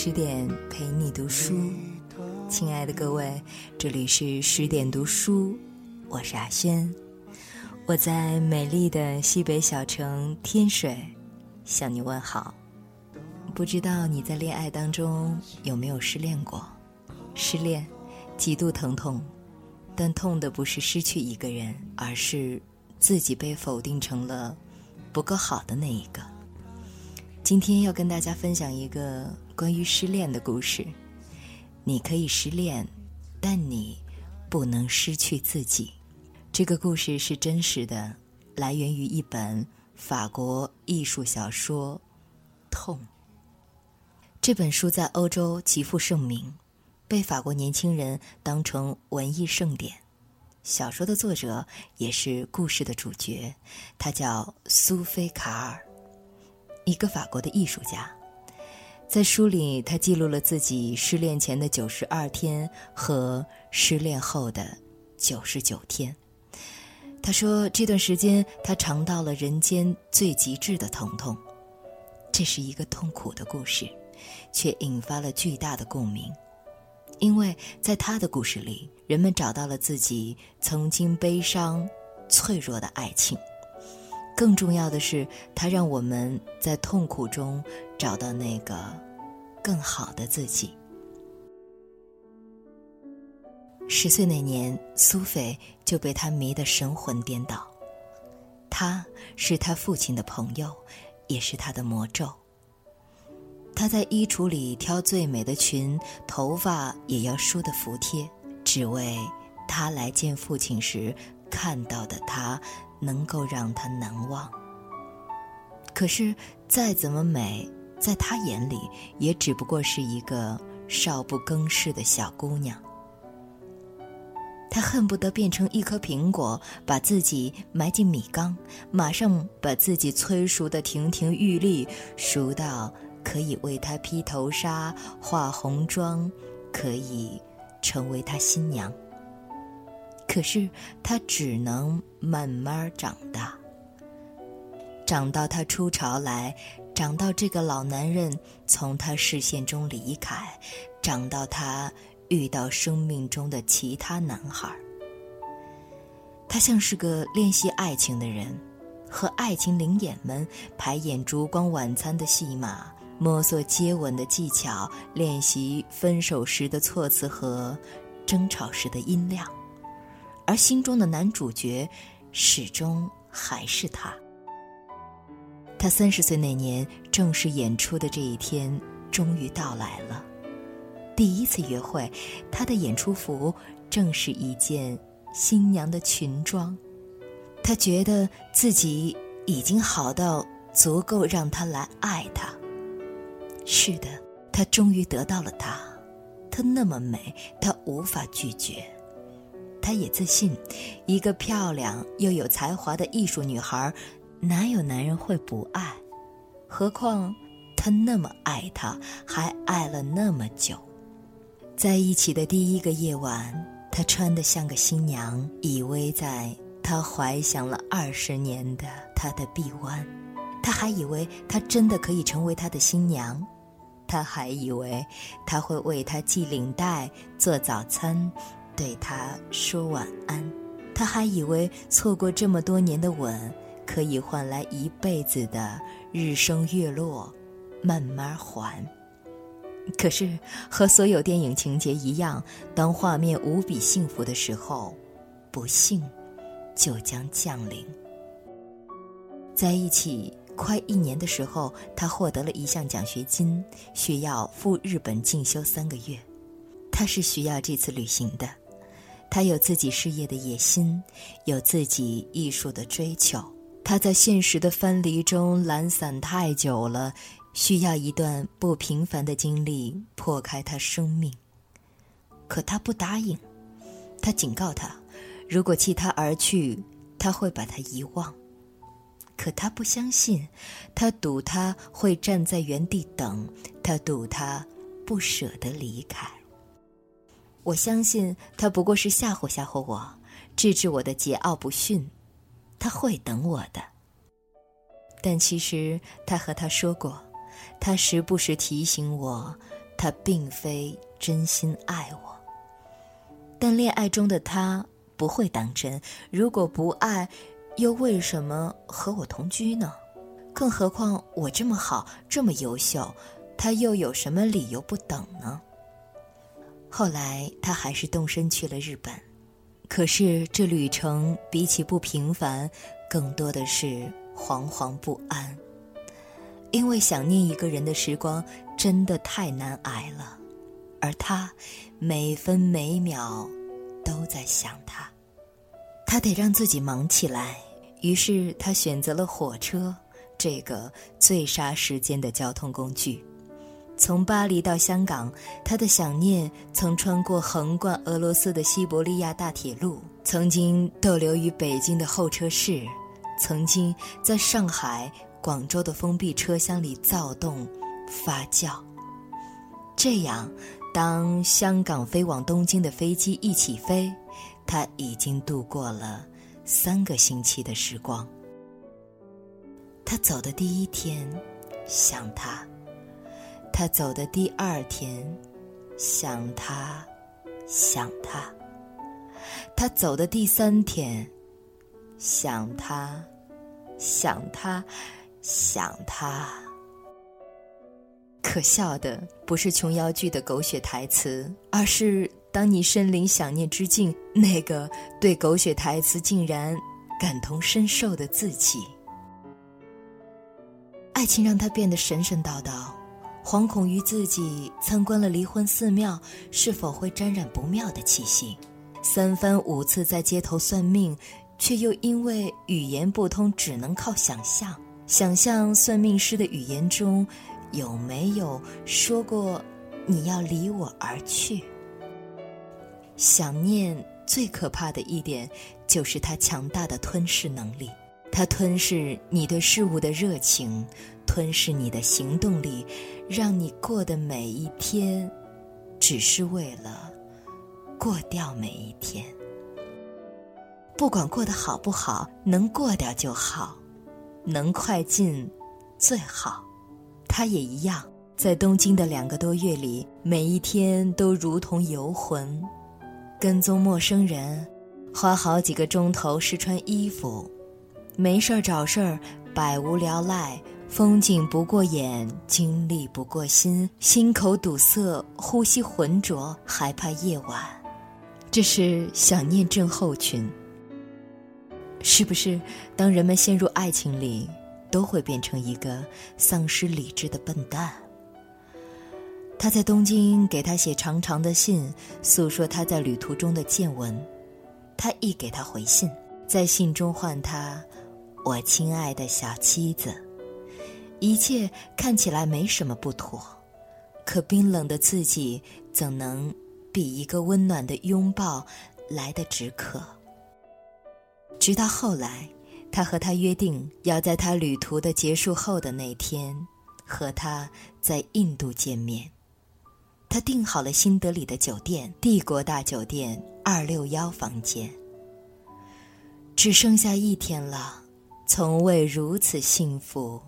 十点陪你读书，亲爱的各位，这里是十点读书，我是阿轩，我在美丽的西北小城天水向你问好。不知道你在恋爱当中有没有失恋过？失恋，极度疼痛，但痛的不是失去一个人，而是自己被否定成了不够好的那一个。今天要跟大家分享一个关于失恋的故事。你可以失恋，但你不能失去自己。这个故事是真实的，来源于一本法国艺术小说《痛》。这本书在欧洲极负盛名，被法国年轻人当成文艺盛典。小说的作者也是故事的主角，他叫苏菲卡尔。一个法国的艺术家，在书里，他记录了自己失恋前的九十二天和失恋后的九十九天。他说，这段时间他尝到了人间最极致的疼痛。这是一个痛苦的故事，却引发了巨大的共鸣，因为在他的故事里，人们找到了自己曾经悲伤、脆弱的爱情。更重要的是，它让我们在痛苦中找到那个更好的自己。十岁那年，苏菲就被他迷得神魂颠倒。他是他父亲的朋友，也是他的魔咒。他在衣橱里挑最美的裙，头发也要梳得服帖，只为他来见父亲时看到的他。能够让他难忘。可是，再怎么美，在他眼里也只不过是一个少不更事的小姑娘。他恨不得变成一颗苹果，把自己埋进米缸，马上把自己催熟的亭亭玉立，熟到可以为他披头纱、化红妆，可以成为他新娘。可是他只能慢慢长大，长到他出巢来，长到这个老男人从他视线中离开，长到他遇到生命中的其他男孩。他像是个练习爱情的人，和爱情灵眼们排演烛光晚餐的戏码，摸索接吻的技巧，练习分手时的措辞和争吵时的音量。而心中的男主角，始终还是他。他三十岁那年正式演出的这一天终于到来了。第一次约会，他的演出服正是一件新娘的裙装。他觉得自己已经好到足够让他来爱他。是的，他终于得到了她。她那么美，他无法拒绝。她也自信，一个漂亮又有才华的艺术女孩，哪有男人会不爱？何况他那么爱她，还爱了那么久。在一起的第一个夜晚，她穿得像个新娘，依偎在他怀想了二十年的他的臂弯。他还以为他真的可以成为他的新娘，他还以为他会为他系领带、做早餐。对他说晚安，他还以为错过这么多年的吻，可以换来一辈子的日升月落，慢慢还。可是和所有电影情节一样，当画面无比幸福的时候，不幸就将降临。在一起快一年的时候，他获得了一项奖学金，需要赴日本进修三个月。他是需要这次旅行的。他有自己事业的野心，有自己艺术的追求。他在现实的分离中懒散太久了，需要一段不平凡的经历破开他生命。可他不答应，他警告他，如果弃他而去，他会把他遗忘。可他不相信，他赌他会站在原地等，他赌他不舍得离开。我相信他不过是吓唬吓唬我，治治我的桀骜不驯。他会等我的。但其实他和他说过，他时不时提醒我，他并非真心爱我。但恋爱中的他不会当真。如果不爱，又为什么和我同居呢？更何况我这么好，这么优秀，他又有什么理由不等呢？后来他还是动身去了日本，可是这旅程比起不平凡，更多的是惶惶不安。因为想念一个人的时光真的太难挨了，而他每分每秒都在想他，他得让自己忙起来。于是他选择了火车，这个最杀时间的交通工具。从巴黎到香港，他的想念曾穿过横贯俄罗斯的西伯利亚大铁路，曾经逗留于北京的候车室，曾经在上海。广州的封闭车厢里躁动、发酵。这样，当香港飞往东京的飞机一起飞，他已经度过了三个星期的时光。他走的第一天，想他；他走的第二天，想他，想他；他走的第三天，想他，想他。想他，可笑的不是琼瑶剧的狗血台词，而是当你身临想念之境，那个对狗血台词竟然感同身受的自己。爱情让他变得神神叨叨，惶恐于自己参观了离婚寺庙是否会沾染不妙的气息，三番五次在街头算命，却又因为语言不通，只能靠想象。想象算命师的语言中，有没有说过“你要离我而去”？想念最可怕的一点，就是它强大的吞噬能力。它吞噬你对事物的热情，吞噬你的行动力，让你过的每一天，只是为了过掉每一天。不管过得好不好，能过掉就好。能快进，最好。他也一样，在东京的两个多月里，每一天都如同游魂，跟踪陌生人，花好几个钟头试穿衣服，没事儿找事儿，百无聊赖，风景不过眼，经历不过心，心口堵塞，呼吸浑浊，害怕夜晚，这是想念症候群。是不是，当人们陷入爱情里，都会变成一个丧失理智的笨蛋？他在东京给他写长长的信，诉说他在旅途中的见闻。他一给他回信，在信中唤他“我亲爱的小妻子”，一切看起来没什么不妥，可冰冷的自己怎能比一个温暖的拥抱来得止渴？直到后来，他和他约定要在他旅途的结束后的那天，和他在印度见面。他订好了新德里的酒店——帝国大酒店二六幺房间。只剩下一天了，从未如此幸福。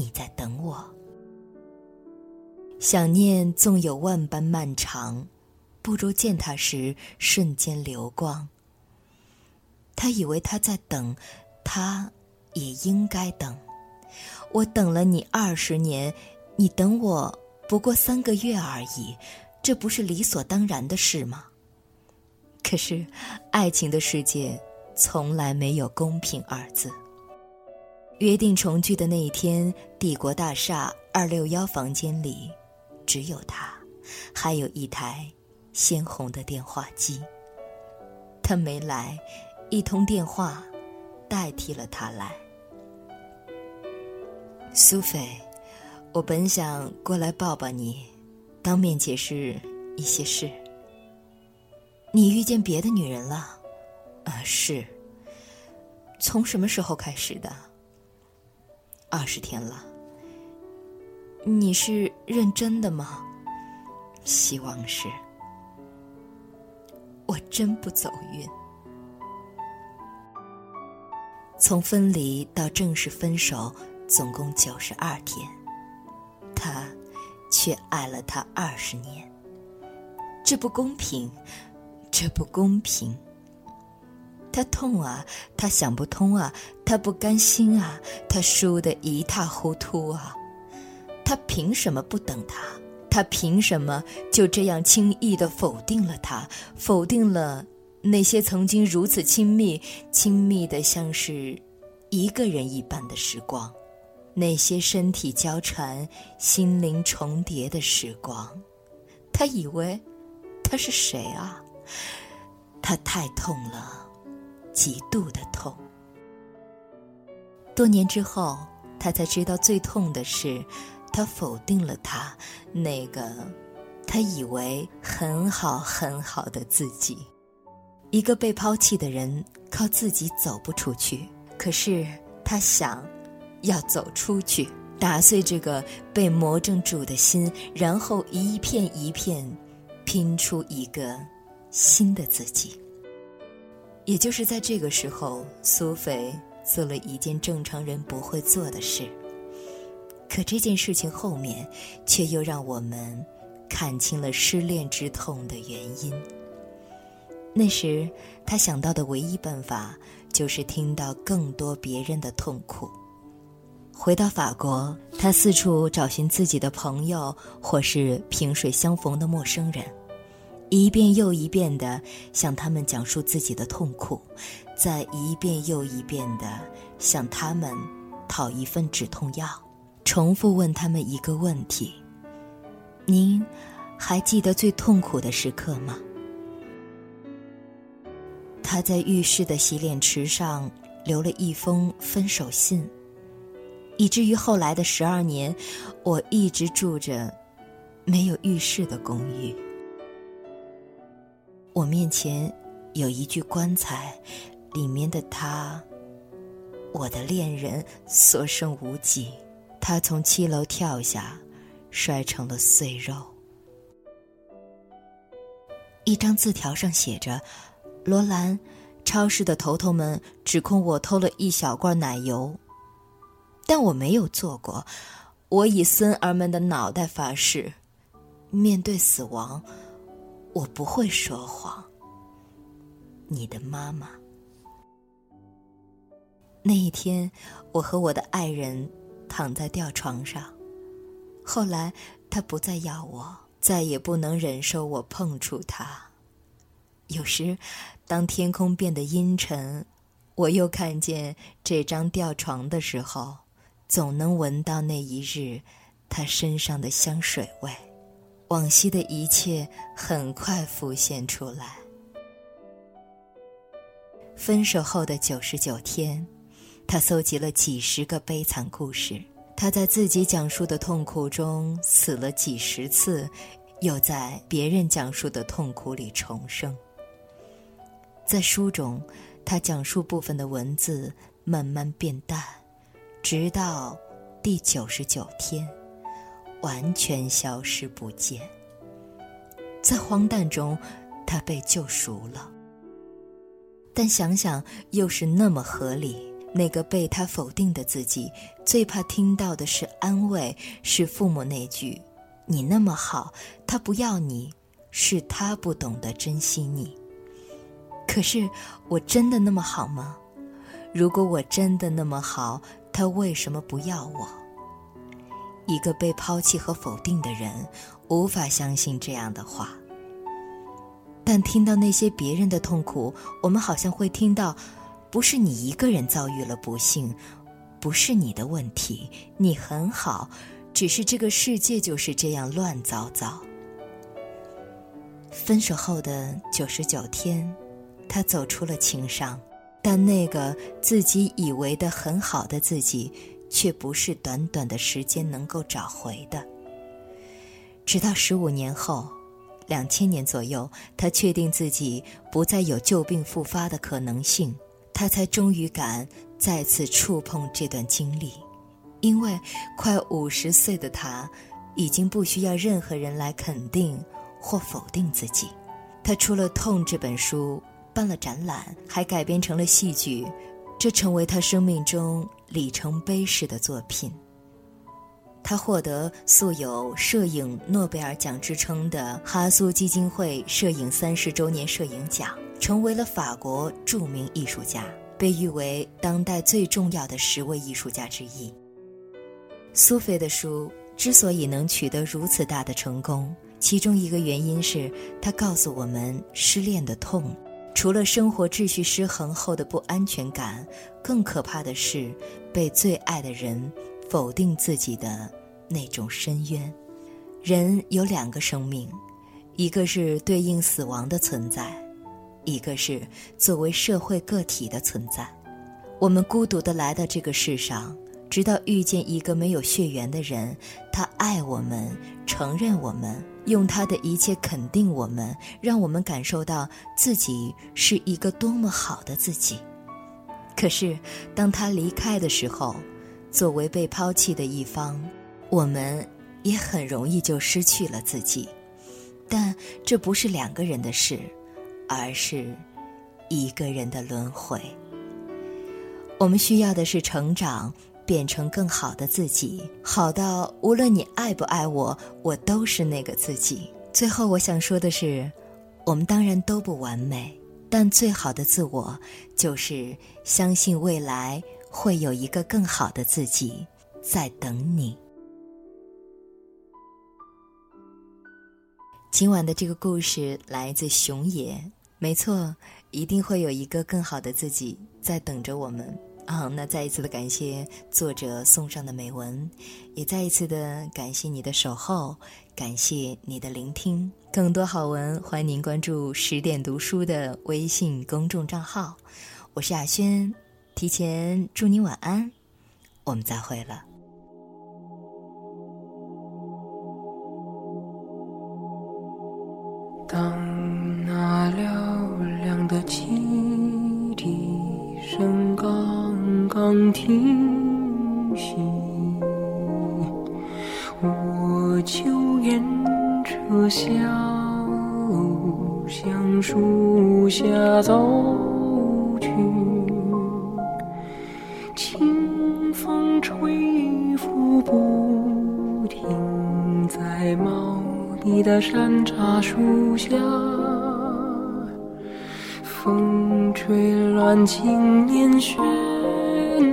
你在等我。想念纵有万般漫长，不如见他时瞬间流光。他以为他在等，他也应该等。我等了你二十年，你等我不过三个月而已，这不是理所当然的事吗？可是，爱情的世界从来没有公平二字。约定重聚的那一天，帝国大厦二六幺房间里，只有他，还有一台鲜红的电话机。他没来。一通电话，代替了他来。苏菲，我本想过来抱抱你，当面解释一些事。你遇见别的女人了？啊，是。从什么时候开始的？二十天了。你是认真的吗？希望是。我真不走运。从分离到正式分手，总共九十二天。他却爱了他二十年。这不公平，这不公平。他痛啊，他想不通啊，他不甘心啊，他输得一塌糊涂啊。他凭什么不等他？他凭什么就这样轻易的否定了他？否定了那些曾经如此亲密、亲密的像是一个人一般的时光，那些身体交缠、心灵重叠的时光？他以为他是谁啊？他太痛了，极度的痛。多年之后，他才知道最痛的是。他否定了他那个他以为很好很好的自己，一个被抛弃的人靠自己走不出去，可是他想要走出去，打碎这个被魔怔住的心，然后一片一片拼出一个新的自己。也就是在这个时候，苏菲做了一件正常人不会做的事。可这件事情后面，却又让我们看清了失恋之痛的原因。那时，他想到的唯一办法就是听到更多别人的痛苦。回到法国，他四处找寻自己的朋友或是萍水相逢的陌生人，一遍又一遍地向他们讲述自己的痛苦，再一遍又一遍地向他们讨一份止痛药。重复问他们一个问题：“您还记得最痛苦的时刻吗？”他在浴室的洗脸池上留了一封分手信，以至于后来的十二年，我一直住着没有浴室的公寓。我面前有一具棺材，里面的他，我的恋人，所剩无几。他从七楼跳下，摔成了碎肉。一张字条上写着：“罗兰，超市的头头们指控我偷了一小罐奶油，但我没有做过。我以孙儿们的脑袋发誓，面对死亡，我不会说谎。”你的妈妈。那一天，我和我的爱人。躺在吊床上，后来他不再要我，再也不能忍受我碰触他。有时，当天空变得阴沉，我又看见这张吊床的时候，总能闻到那一日他身上的香水味。往昔的一切很快浮现出来。分手后的九十九天。他搜集了几十个悲惨故事，他在自己讲述的痛苦中死了几十次，又在别人讲述的痛苦里重生。在书中，他讲述部分的文字慢慢变淡，直到第九十九天，完全消失不见。在荒诞中，他被救赎了。但想想，又是那么合理。那个被他否定的自己，最怕听到的是安慰，是父母那句：“你那么好，他不要你，是他不懂得珍惜你。”可是，我真的那么好吗？如果我真的那么好，他为什么不要我？一个被抛弃和否定的人，无法相信这样的话。但听到那些别人的痛苦，我们好像会听到。不是你一个人遭遇了不幸，不是你的问题，你很好，只是这个世界就是这样乱糟糟。分手后的九十九天，他走出了情伤，但那个自己以为的很好的自己，却不是短短的时间能够找回的。直到十五年后，两千年左右，他确定自己不再有旧病复发的可能性。他才终于敢再次触碰这段经历，因为快五十岁的他，已经不需要任何人来肯定或否定自己。他出了《痛》这本书，办了展览，还改编成了戏剧，这成为他生命中里程碑式的作品。他获得素有摄影诺贝尔奖之称的哈苏基金会摄影三十周年摄影奖，成为了法国著名艺术家，被誉为当代最重要的十位艺术家之一。苏菲的书之所以能取得如此大的成功，其中一个原因是他告诉我们，失恋的痛，除了生活秩序失衡后的不安全感，更可怕的是被最爱的人否定自己的。那种深渊，人有两个生命，一个是对应死亡的存在，一个是作为社会个体的存在。我们孤独的来到这个世上，直到遇见一个没有血缘的人，他爱我们，承认我们，用他的一切肯定我们，让我们感受到自己是一个多么好的自己。可是，当他离开的时候，作为被抛弃的一方。我们也很容易就失去了自己，但这不是两个人的事，而是一个人的轮回。我们需要的是成长，变成更好的自己，好到无论你爱不爱我，我都是那个自己。最后，我想说的是，我们当然都不完美，但最好的自我就是相信未来会有一个更好的自己在等你。今晚的这个故事来自熊野，没错，一定会有一个更好的自己在等着我们啊！那再一次的感谢作者送上的美文，也再一次的感谢你的守候，感谢你的聆听。更多好文，欢迎您关注十点读书的微信公众账号。我是雅轩，提前祝你晚安，我们再会了。当那嘹亮的汽笛声刚刚停息，我就沿车小向树下走你的山茶树下，风吹乱青年悬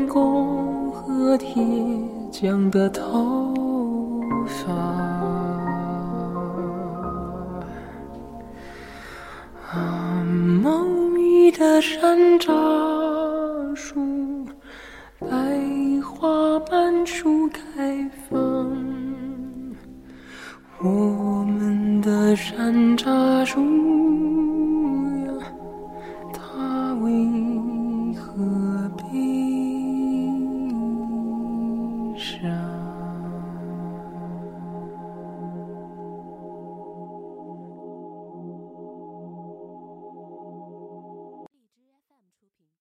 弓和铁匠的头发。啊，茂密的山楂的山楂树